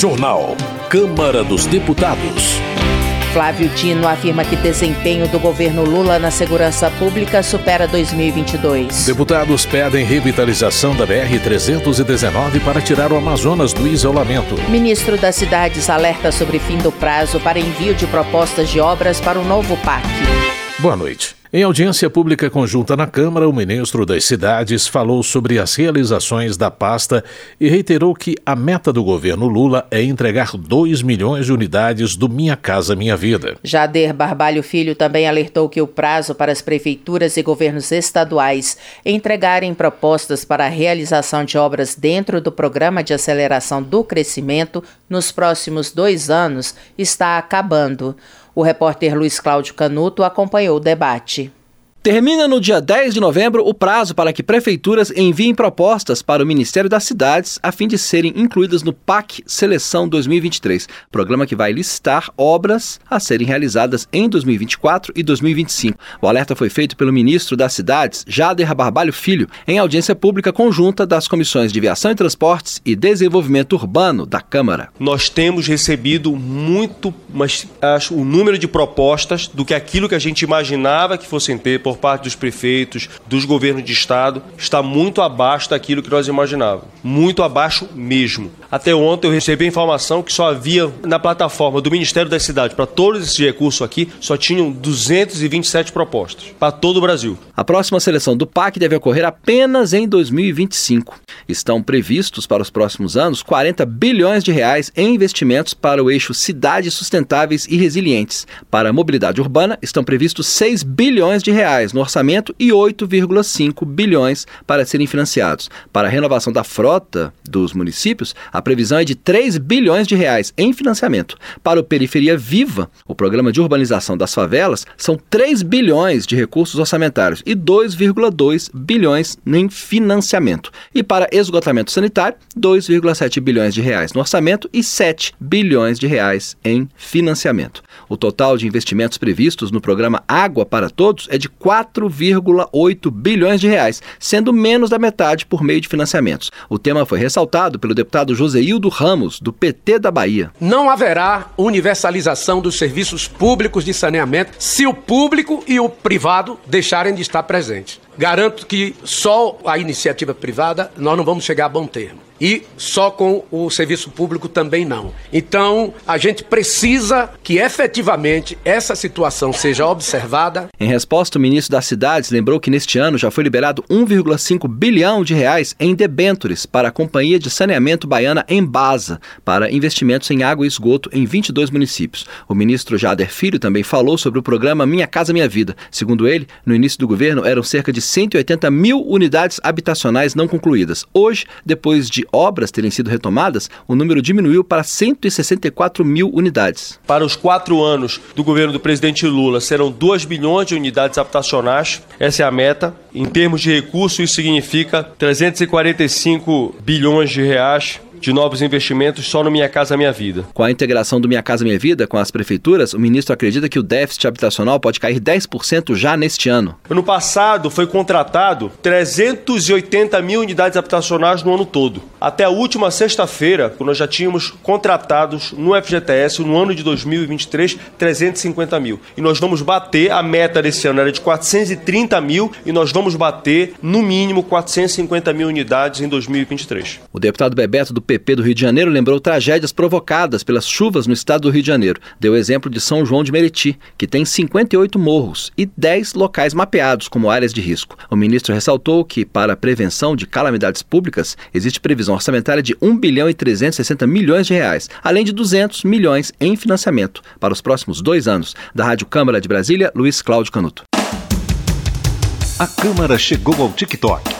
Jornal. Câmara dos Deputados. Flávio Dino afirma que desempenho do governo Lula na segurança pública supera 2022. Deputados pedem revitalização da BR-319 para tirar o Amazonas do isolamento. Ministro das Cidades alerta sobre fim do prazo para envio de propostas de obras para o novo PAC. Boa noite. Em audiência pública conjunta na Câmara, o ministro das Cidades falou sobre as realizações da pasta e reiterou que a meta do governo Lula é entregar 2 milhões de unidades do Minha Casa Minha Vida. Jader Barbalho Filho também alertou que o prazo para as prefeituras e governos estaduais entregarem propostas para a realização de obras dentro do Programa de Aceleração do Crescimento nos próximos dois anos está acabando. O repórter Luiz Cláudio Canuto acompanhou o debate. Termina no dia 10 de novembro o prazo para que prefeituras enviem propostas para o Ministério das Cidades a fim de serem incluídas no PAC Seleção 2023, programa que vai listar obras a serem realizadas em 2024 e 2025. O alerta foi feito pelo ministro das Cidades, Jader Barbalho Filho, em audiência pública conjunta das comissões de Viação e Transportes e Desenvolvimento Urbano da Câmara. Nós temos recebido muito, mas acho, o número de propostas do que aquilo que a gente imaginava que fossem ter por parte dos prefeitos, dos governos de estado, está muito abaixo daquilo que nós imaginávamos. Muito abaixo mesmo. Até ontem eu recebi a informação que só havia na plataforma do Ministério das Cidades para todos esses recursos aqui, só tinham 227 propostas para todo o Brasil. A próxima seleção do PAC deve ocorrer apenas em 2025. Estão previstos para os próximos anos 40 bilhões de reais em investimentos para o eixo cidades sustentáveis e resilientes. Para a mobilidade urbana, estão previstos 6 bilhões de reais reais no orçamento e 8,5 bilhões para serem financiados. Para a renovação da frota dos municípios, a previsão é de 3 bilhões de reais em financiamento. Para o Periferia Viva, o programa de urbanização das favelas, são 3 bilhões de recursos orçamentários e 2,2 bilhões em financiamento. E para esgotamento sanitário, 2,7 bilhões de reais no orçamento e 7 bilhões de reais em financiamento. O total de investimentos previstos no programa Água para Todos é de 4,8 bilhões de reais, sendo menos da metade por meio de financiamentos. O tema foi ressaltado pelo deputado Joseildo Ramos, do PT da Bahia. Não haverá universalização dos serviços públicos de saneamento se o público e o privado deixarem de estar presentes. Garanto que só a iniciativa privada nós não vamos chegar a bom termo e só com o serviço público também não. Então, a gente precisa que efetivamente essa situação seja observada. Em resposta, o ministro das Cidades lembrou que neste ano já foi liberado 1,5 bilhão de reais em debêntures para a Companhia de Saneamento Baiana Embasa, para investimentos em água e esgoto em 22 municípios. O ministro Jader Filho também falou sobre o programa Minha Casa Minha Vida. Segundo ele, no início do governo eram cerca de 180 mil unidades habitacionais não concluídas. Hoje, depois de obras terem sido retomadas, o número diminuiu para 164 mil unidades. Para os quatro anos do governo do presidente Lula, serão 2 bilhões de unidades habitacionais. Essa é a meta. Em termos de recursos, isso significa 345 bilhões de reais de novos investimentos só no Minha Casa Minha Vida. Com a integração do Minha Casa Minha Vida com as prefeituras, o ministro acredita que o déficit habitacional pode cair 10% já neste ano. No passado, foi contratado 380 mil unidades habitacionais no ano todo. Até a última sexta-feira, nós já tínhamos contratados no FGTS, no ano de 2023, 350 mil. E nós vamos bater, a meta desse ano era de 430 mil, e nós vamos bater, no mínimo, 450 mil unidades em 2023. O deputado Bebeto do PP do Rio de Janeiro lembrou tragédias provocadas pelas chuvas no estado do Rio de Janeiro. Deu exemplo de São João de Meriti, que tem 58 morros e 10 locais mapeados como áreas de risco. O ministro ressaltou que, para a prevenção de calamidades públicas, existe previsão orçamentária de 1 bilhão e 360 milhões de reais, além de 200 milhões em financiamento para os próximos dois anos. Da Rádio Câmara de Brasília, Luiz Cláudio Canuto. A Câmara chegou ao TikTok.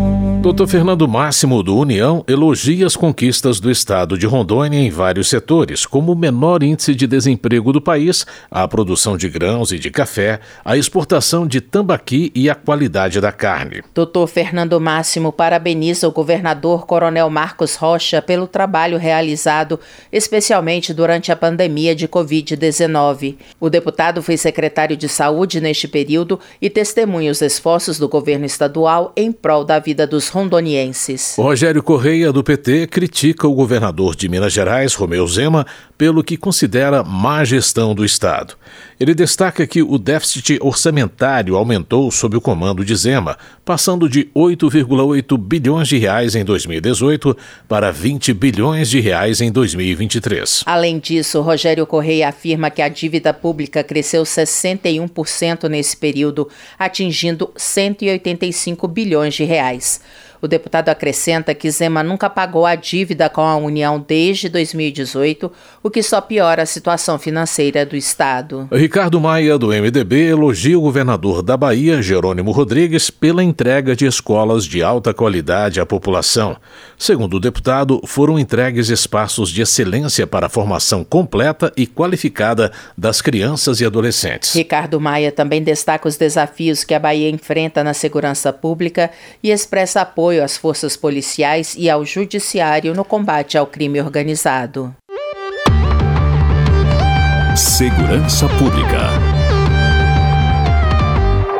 Dr. Fernando Máximo, do União, elogia as conquistas do estado de Rondônia em vários setores, como o menor índice de desemprego do país, a produção de grãos e de café, a exportação de tambaqui e a qualidade da carne. Dr. Fernando Máximo parabeniza o governador Coronel Marcos Rocha pelo trabalho realizado, especialmente durante a pandemia de Covid-19. O deputado foi secretário de Saúde neste período e testemunha os esforços do governo estadual em prol da vida dos rondonienses. Rogério Correia, do PT, critica o governador de Minas Gerais, Romeu Zema, pelo que considera má gestão do Estado. Ele destaca que o déficit orçamentário aumentou sob o comando de Zema, passando de 8,8 bilhões de reais em 2018 para 20 bilhões de reais em 2023. Além disso, Rogério Correia afirma que a dívida pública cresceu 61% nesse período, atingindo 185 bilhões de reais. O deputado acrescenta que Zema nunca pagou a dívida com a União desde 2018, o que só piora a situação financeira do Estado. Ricardo Maia, do MDB, elogia o governador da Bahia, Jerônimo Rodrigues, pela entrega de escolas de alta qualidade à população. Segundo o deputado, foram entregues espaços de excelência para a formação completa e qualificada das crianças e adolescentes. Ricardo Maia também destaca os desafios que a Bahia enfrenta na segurança pública e expressa apoio apoio às forças policiais e ao judiciário no combate ao crime organizado. Segurança Pública.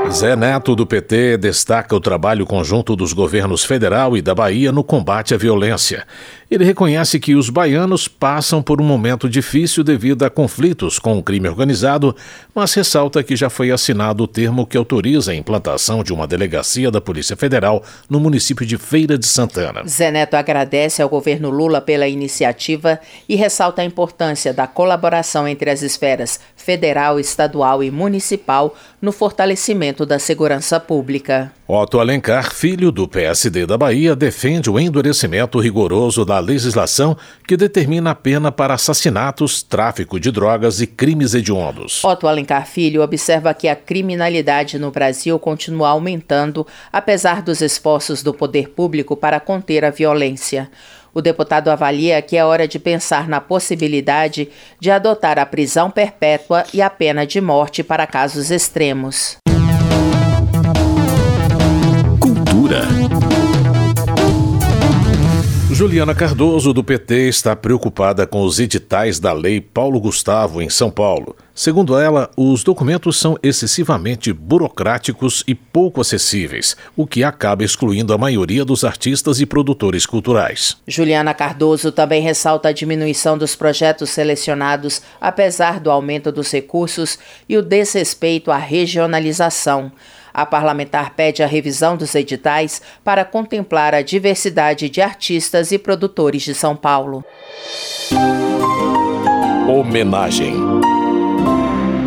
Zé Neto, do PT, destaca o trabalho conjunto dos governos federal e da Bahia no combate à violência. Ele reconhece que os baianos passam por um momento difícil devido a conflitos com o crime organizado, mas ressalta que já foi assinado o termo que autoriza a implantação de uma delegacia da Polícia Federal no município de Feira de Santana. Zé Neto agradece ao governo Lula pela iniciativa e ressalta a importância da colaboração entre as esferas federal, estadual e municipal no fortalecimento da segurança pública. Otto Alencar, filho do PSD da Bahia, defende o endurecimento rigoroso da legislação que determina a pena para assassinatos, tráfico de drogas e crimes hediondos. Otto Alencar Filho observa que a criminalidade no Brasil continua aumentando, apesar dos esforços do poder público para conter a violência. O deputado avalia que é hora de pensar na possibilidade de adotar a prisão perpétua e a pena de morte para casos extremos. Cultura. Juliana Cardoso, do PT, está preocupada com os editais da Lei Paulo Gustavo em São Paulo. Segundo ela, os documentos são excessivamente burocráticos e pouco acessíveis, o que acaba excluindo a maioria dos artistas e produtores culturais. Juliana Cardoso também ressalta a diminuição dos projetos selecionados, apesar do aumento dos recursos e o desrespeito à regionalização. A parlamentar pede a revisão dos editais para contemplar a diversidade de artistas e produtores de São Paulo. Homenagem.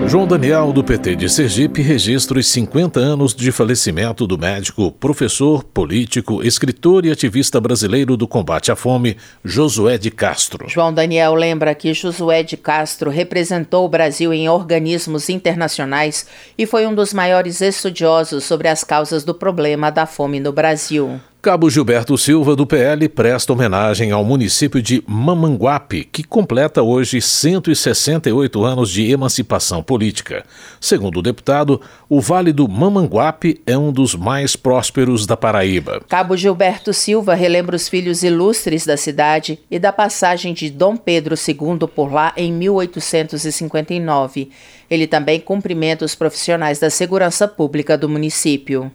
João Daniel, do PT de Sergipe, registra os 50 anos de falecimento do médico, professor, político, escritor e ativista brasileiro do combate à fome, Josué de Castro. João Daniel lembra que Josué de Castro representou o Brasil em organismos internacionais e foi um dos maiores estudiosos sobre as causas do problema da fome no Brasil. Cabo Gilberto Silva, do PL, presta homenagem ao município de Mamanguape, que completa hoje 168 anos de emancipação política. Segundo o deputado, o Vale do Mamanguape é um dos mais prósperos da Paraíba. Cabo Gilberto Silva relembra os filhos ilustres da cidade e da passagem de Dom Pedro II por lá em 1859. Ele também cumprimenta os profissionais da segurança pública do município.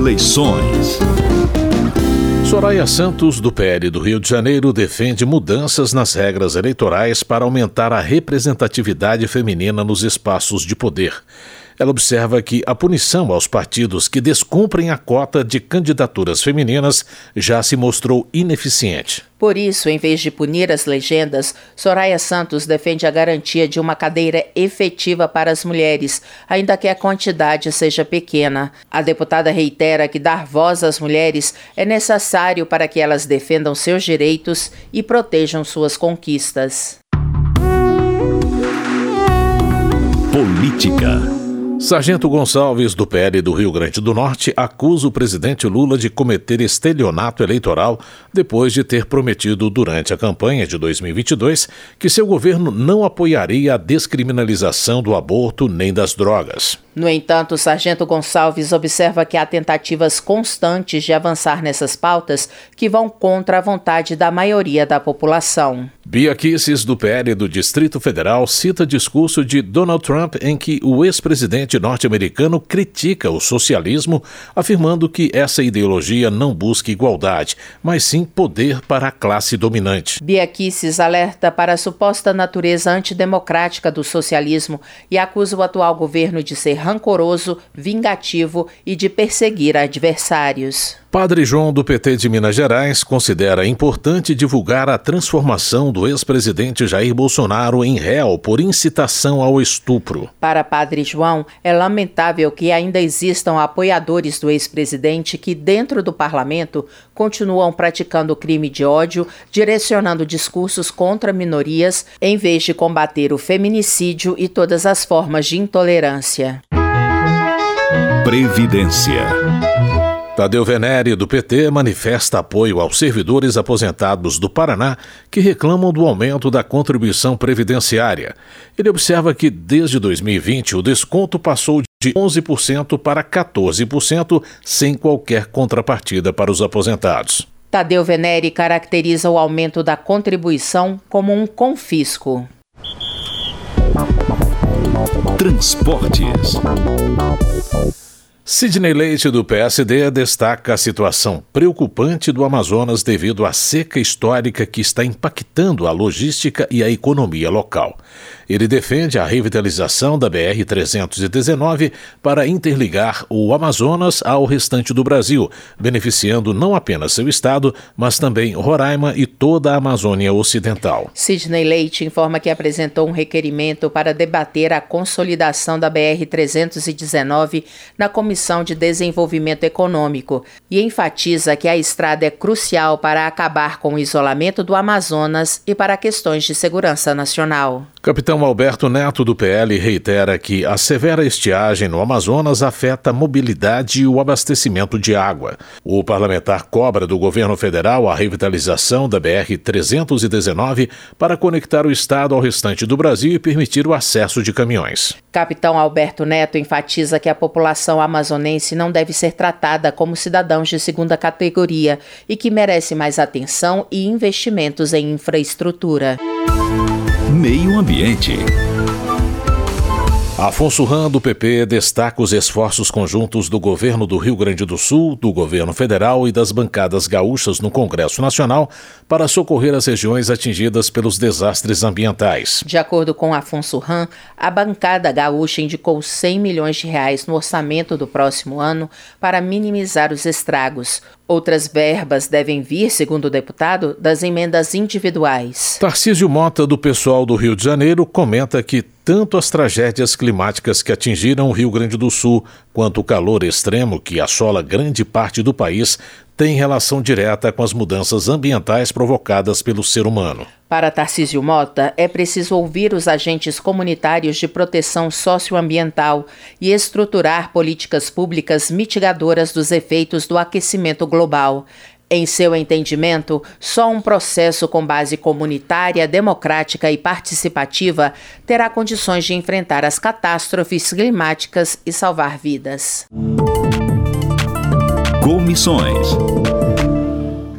Eleições. Soraya Santos, do PL do Rio de Janeiro, defende mudanças nas regras eleitorais para aumentar a representatividade feminina nos espaços de poder. Ela observa que a punição aos partidos que descumprem a cota de candidaturas femininas já se mostrou ineficiente. Por isso, em vez de punir as legendas, Soraya Santos defende a garantia de uma cadeira efetiva para as mulheres, ainda que a quantidade seja pequena. A deputada reitera que dar voz às mulheres é necessário para que elas defendam seus direitos e protejam suas conquistas. Política. Sargento Gonçalves, do PL do Rio Grande do Norte, acusa o presidente Lula de cometer estelionato eleitoral depois de ter prometido durante a campanha de 2022 que seu governo não apoiaria a descriminalização do aborto nem das drogas. No entanto, o sargento Gonçalves observa que há tentativas constantes de avançar nessas pautas que vão contra a vontade da maioria da população. Bia Kisses, do PL do Distrito Federal, cita discurso de Donald Trump em que o ex-presidente norte-americano critica o socialismo, afirmando que essa ideologia não busca igualdade, mas sim poder para a classe dominante. Bia alerta para a suposta natureza antidemocrática do socialismo e acusa o atual governo de ser rancoroso, vingativo e de perseguir adversários. Padre João do PT de Minas Gerais considera importante divulgar a transformação do ex-presidente Jair Bolsonaro em réu por incitação ao estupro. Para Padre João, é lamentável que ainda existam apoiadores do ex-presidente que, dentro do parlamento, continuam praticando crime de ódio, direcionando discursos contra minorias, em vez de combater o feminicídio e todas as formas de intolerância. Previdência. Tadeu Venere, do PT, manifesta apoio aos servidores aposentados do Paraná que reclamam do aumento da contribuição previdenciária. Ele observa que, desde 2020, o desconto passou de 11% para 14%, sem qualquer contrapartida para os aposentados. Tadeu Venere caracteriza o aumento da contribuição como um confisco. Transportes. Sidney Leite, do PSD, destaca a situação preocupante do Amazonas devido à seca histórica que está impactando a logística e a economia local. Ele defende a revitalização da BR-319 para interligar o Amazonas ao restante do Brasil, beneficiando não apenas seu estado, mas também Roraima e toda a Amazônia Ocidental. Sidney Leite informa que apresentou um requerimento para debater a consolidação da BR-319 na Comissão de Desenvolvimento Econômico e enfatiza que a estrada é crucial para acabar com o isolamento do Amazonas e para questões de segurança nacional. Capitão Alberto Neto, do PL, reitera que a severa estiagem no Amazonas afeta a mobilidade e o abastecimento de água. O parlamentar cobra do governo federal a revitalização da BR-319 para conectar o estado ao restante do Brasil e permitir o acesso de caminhões. Capitão Alberto Neto enfatiza que a população amazonense não deve ser tratada como cidadãos de segunda categoria e que merece mais atenção e investimentos em infraestrutura. Meio Ambiente. Afonso Ram, do PP, destaca os esforços conjuntos do governo do Rio Grande do Sul, do governo federal e das bancadas gaúchas no Congresso Nacional para socorrer as regiões atingidas pelos desastres ambientais. De acordo com Afonso Ram, a bancada gaúcha indicou 100 milhões de reais no orçamento do próximo ano para minimizar os estragos. Outras verbas devem vir, segundo o deputado, das emendas individuais. Tarcísio Mota, do pessoal do Rio de Janeiro, comenta que tanto as tragédias climáticas que atingiram o Rio Grande do Sul, quanto o calor extremo que assola grande parte do país, têm relação direta com as mudanças ambientais provocadas pelo ser humano. Para Tarcísio Mota, é preciso ouvir os agentes comunitários de proteção socioambiental e estruturar políticas públicas mitigadoras dos efeitos do aquecimento global. Em seu entendimento, só um processo com base comunitária, democrática e participativa terá condições de enfrentar as catástrofes climáticas e salvar vidas. Comissões.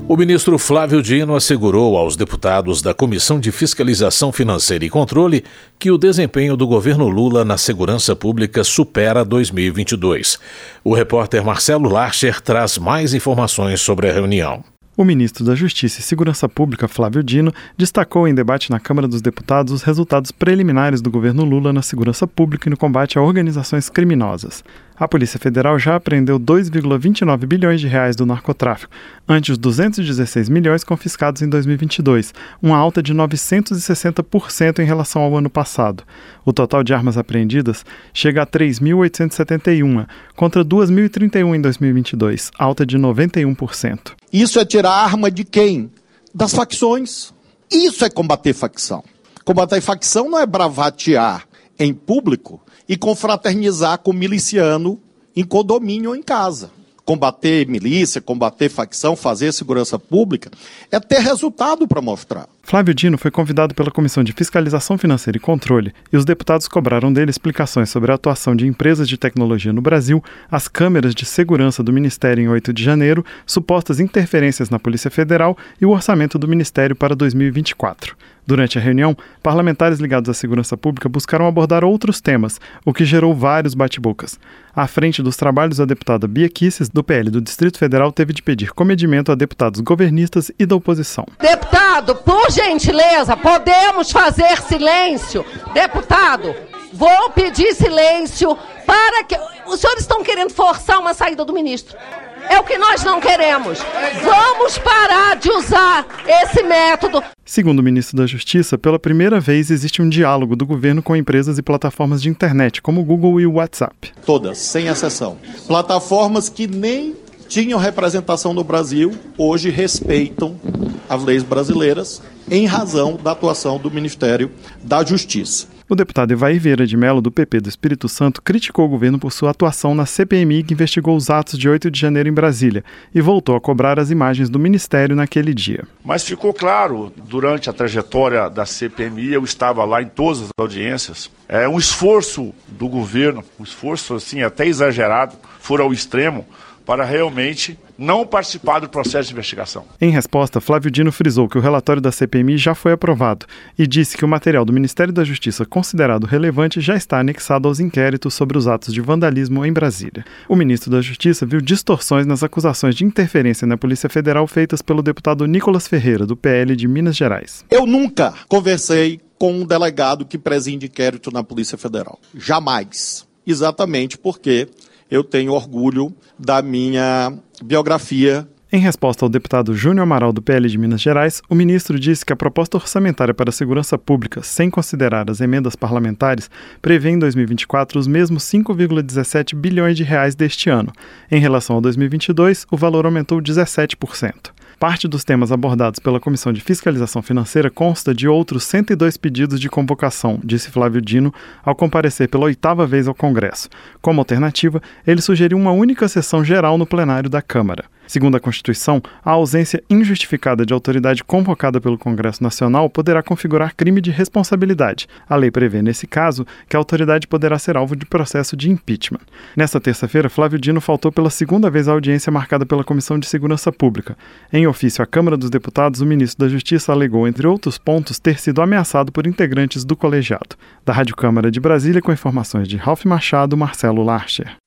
O ministro Flávio Dino assegurou aos deputados da Comissão de Fiscalização Financeira e Controle que o desempenho do governo Lula na segurança pública supera 2022. O repórter Marcelo Larcher traz mais informações sobre a reunião. O ministro da Justiça e Segurança Pública, Flávio Dino, destacou em debate na Câmara dos Deputados os resultados preliminares do governo Lula na segurança pública e no combate a organizações criminosas. A Polícia Federal já apreendeu 2,29 bilhões de reais do narcotráfico, ante os 216 milhões confiscados em 2022, uma alta de 960% em relação ao ano passado. O total de armas apreendidas chega a 3.871, contra 2.031 em 2022, alta de 91%. Isso é tirar a arma de quem? Das facções. Isso é combater facção. Combater facção não é bravatear, em público e confraternizar com miliciano em condomínio ou em casa combater milícia, combater facção, fazer segurança pública, é ter resultado para mostrar. Flávio Dino foi convidado pela Comissão de Fiscalização Financeira e Controle e os deputados cobraram dele explicações sobre a atuação de empresas de tecnologia no Brasil, as câmeras de segurança do Ministério em 8 de janeiro, supostas interferências na Polícia Federal e o orçamento do Ministério para 2024. Durante a reunião, parlamentares ligados à segurança pública buscaram abordar outros temas, o que gerou vários bate-bocas. À frente dos trabalhos, a deputada Bia Kisses, do PL do Distrito Federal, teve de pedir comedimento a deputados governistas e da oposição. Deputado, por gentileza, podemos fazer silêncio? Deputado, vou pedir silêncio para que. Os senhores estão querendo forçar uma saída do ministro. É o que nós não queremos. Vamos parar de usar esse método. Segundo o ministro da Justiça, pela primeira vez existe um diálogo do governo com empresas e plataformas de internet, como o Google e o WhatsApp. Todas, sem exceção. Plataformas que nem tinham representação no Brasil, hoje respeitam as leis brasileiras em razão da atuação do Ministério da Justiça. O deputado Evair Vieira de Mello, do PP do Espírito Santo, criticou o governo por sua atuação na CPMI que investigou os atos de 8 de janeiro em Brasília e voltou a cobrar as imagens do ministério naquele dia. Mas ficou claro, durante a trajetória da CPMI, eu estava lá em todas as audiências, é um esforço do governo, um esforço assim até exagerado, for ao extremo, para realmente não participar do processo de investigação. Em resposta, Flávio Dino frisou que o relatório da CPMI já foi aprovado e disse que o material do Ministério da Justiça considerado relevante já está anexado aos inquéritos sobre os atos de vandalismo em Brasília. O ministro da Justiça viu distorções nas acusações de interferência na Polícia Federal feitas pelo deputado Nicolas Ferreira, do PL de Minas Gerais. Eu nunca conversei com um delegado que preside inquérito na Polícia Federal. Jamais. Exatamente porque eu tenho orgulho da minha biografia em resposta ao deputado Júnior Amaral do PL de Minas Gerais, o ministro disse que a proposta orçamentária para a segurança pública, sem considerar as emendas parlamentares, prevê em 2024 os mesmos 5,17 bilhões de reais deste ano. Em relação a 2022, o valor aumentou 17%. Parte dos temas abordados pela Comissão de Fiscalização Financeira consta de outros 102 pedidos de convocação, disse Flávio Dino ao comparecer pela oitava vez ao Congresso. Como alternativa, ele sugeriu uma única sessão geral no plenário da Câmara. Segundo a Constituição, a ausência injustificada de autoridade convocada pelo Congresso Nacional poderá configurar crime de responsabilidade. A lei prevê, nesse caso, que a autoridade poderá ser alvo de processo de impeachment. Nesta terça-feira, Flávio Dino faltou pela segunda vez à audiência marcada pela Comissão de Segurança Pública. Em ofício à Câmara dos Deputados, o ministro da Justiça alegou, entre outros pontos, ter sido ameaçado por integrantes do colegiado. Da Rádio Câmara de Brasília, com informações de Ralph Machado, Marcelo Larcher.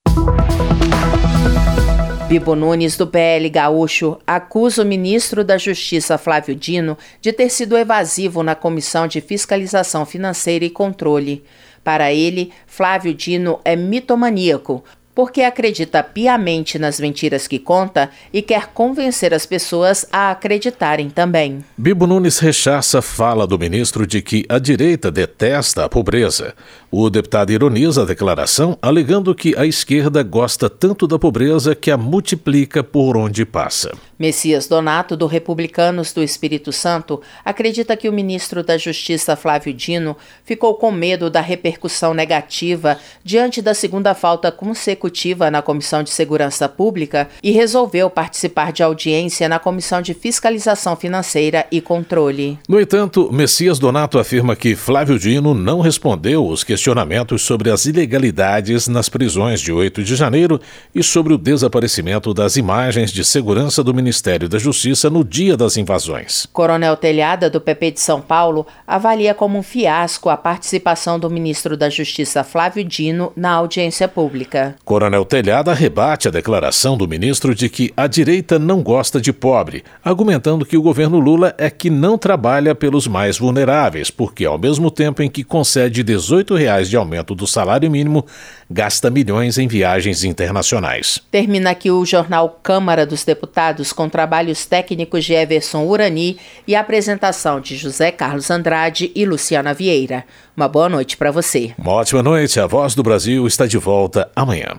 Bibo Nunes, do PL Gaúcho, acusa o ministro da Justiça Flávio Dino de ter sido evasivo na Comissão de Fiscalização Financeira e Controle. Para ele, Flávio Dino é mitomaníaco, porque acredita piamente nas mentiras que conta e quer convencer as pessoas a acreditarem também. Bibo Nunes rechaça fala do ministro de que a direita detesta a pobreza. O deputado ironiza a declaração, alegando que a esquerda gosta tanto da pobreza que a multiplica por onde passa. Messias Donato, do Republicanos do Espírito Santo, acredita que o ministro da Justiça Flávio Dino ficou com medo da repercussão negativa diante da segunda falta consecutiva na Comissão de Segurança Pública e resolveu participar de audiência na Comissão de Fiscalização Financeira e Controle. No entanto, Messias Donato afirma que Flávio Dino não respondeu os questionamentos sobre as ilegalidades nas prisões de 8 de janeiro e sobre o desaparecimento das imagens de segurança do Ministério da Justiça no dia das invasões. Coronel Telhada, do PP de São Paulo, avalia como um fiasco a participação do ministro da Justiça Flávio Dino na audiência pública. Coronel Telhada rebate a declaração do ministro de que a direita não gosta de pobre, argumentando que o governo Lula é que não trabalha pelos mais vulneráveis, porque ao mesmo tempo em que concede 18 reais de aumento do salário mínimo, gasta milhões em viagens internacionais. Termina aqui o jornal Câmara dos Deputados com trabalhos técnicos de Everson Urani e apresentação de José Carlos Andrade e Luciana Vieira. Uma boa noite para você. Uma ótima noite. A Voz do Brasil está de volta amanhã.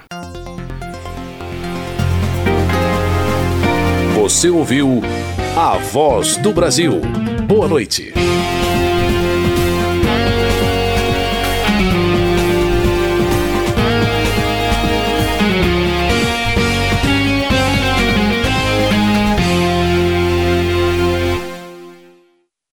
Você ouviu A Voz do Brasil. Boa noite.